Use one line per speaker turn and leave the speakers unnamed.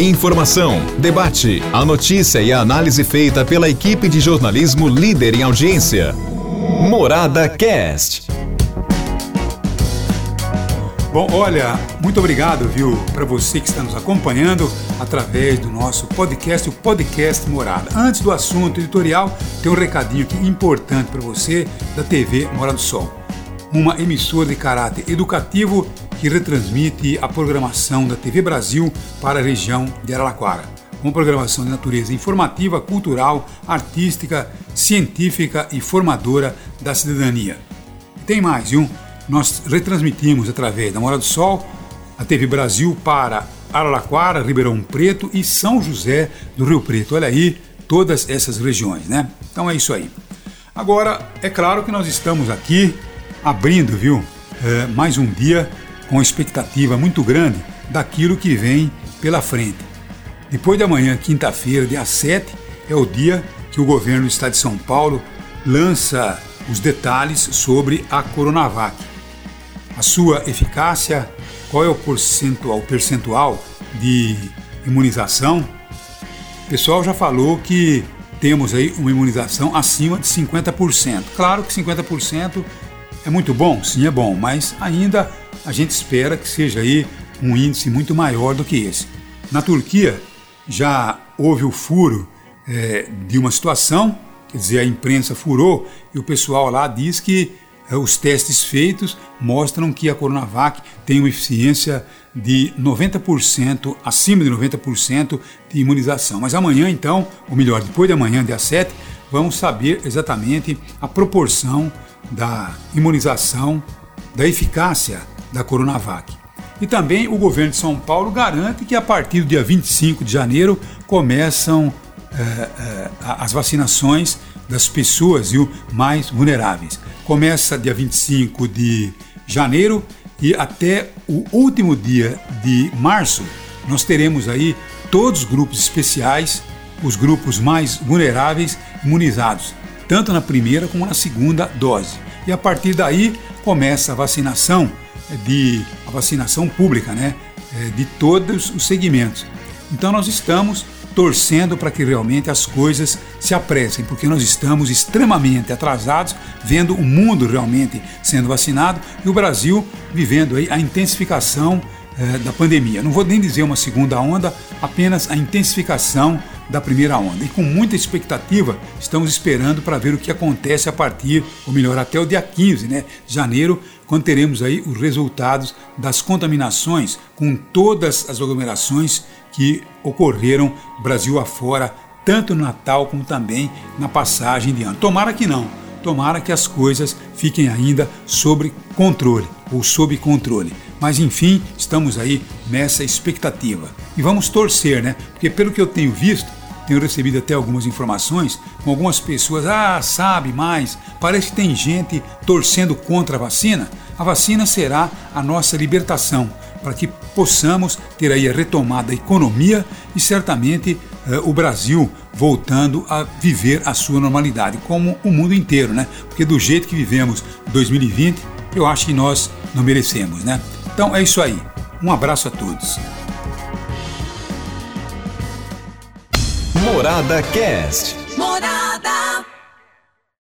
Informação, debate, a notícia e a análise feita pela equipe de jornalismo líder em audiência. Morada Cast.
Bom, olha, muito obrigado, viu, para você que está nos acompanhando através do nosso podcast, o Podcast Morada. Antes do assunto editorial, tem um recadinho aqui importante para você da TV Morada do Sol. Uma emissora de caráter educativo que retransmite a programação da TV Brasil para a região de Araraquara. Uma programação de natureza informativa, cultural, artística, científica e formadora da cidadania. Tem mais, viu? Nós retransmitimos através da Mora do Sol a TV Brasil para Araraquara, Ribeirão Preto e São José do Rio Preto. Olha aí, todas essas regiões, né? Então é isso aí. Agora, é claro que nós estamos aqui abrindo, viu, é, mais um dia com expectativa muito grande daquilo que vem pela frente. Depois de amanhã, quinta-feira, dia 7, é o dia que o governo do estado de São Paulo lança os detalhes sobre a Coronavac. A sua eficácia, qual é o percentual, percentual de imunização? O pessoal já falou que temos aí uma imunização acima de 50%. Claro que 50% é muito bom, sim é bom, mas ainda a gente espera que seja aí um índice muito maior do que esse. Na Turquia já houve o furo é, de uma situação, quer dizer, a imprensa furou e o pessoal lá diz que é, os testes feitos mostram que a Coronavac tem uma eficiência de 90%, acima de 90% de imunização. Mas amanhã, então, ou melhor, depois de amanhã, dia 7, vamos saber exatamente a proporção da imunização, da eficácia da Coronavac. E também o governo de São Paulo garante que a partir do dia 25 de janeiro começam é, é, as vacinações das pessoas viu, mais vulneráveis. Começa dia 25 de janeiro e até o último dia de março nós teremos aí todos os grupos especiais, os grupos mais vulneráveis imunizados, tanto na primeira como na segunda dose. E a partir daí começa a vacinação de a vacinação pública, né, é, de todos os segmentos. Então nós estamos torcendo para que realmente as coisas se apressem, porque nós estamos extremamente atrasados, vendo o mundo realmente sendo vacinado e o Brasil vivendo aí a intensificação é, da pandemia. Não vou nem dizer uma segunda onda, apenas a intensificação da primeira onda. E com muita expectativa, estamos esperando para ver o que acontece a partir, ou melhor, até o dia 15 né, de janeiro, quando teremos aí os resultados das contaminações com todas as aglomerações que ocorreram Brasil afora, tanto no Natal como também na passagem de ano. Tomara que não, tomara que as coisas fiquem ainda sob controle ou sob controle. Mas enfim, estamos aí nessa expectativa. E vamos torcer, né? Porque pelo que eu tenho visto, tenho recebido até algumas informações com algumas pessoas, ah, sabe mais, parece que tem gente torcendo contra a vacina. A vacina será a nossa libertação para que possamos ter aí a retomada da economia e certamente eh, o Brasil voltando a viver a sua normalidade, como o mundo inteiro, né? Porque do jeito que vivemos 2020, eu acho que nós não merecemos, né? Então é isso aí. Um abraço a todos.
Morada Cast. Morada.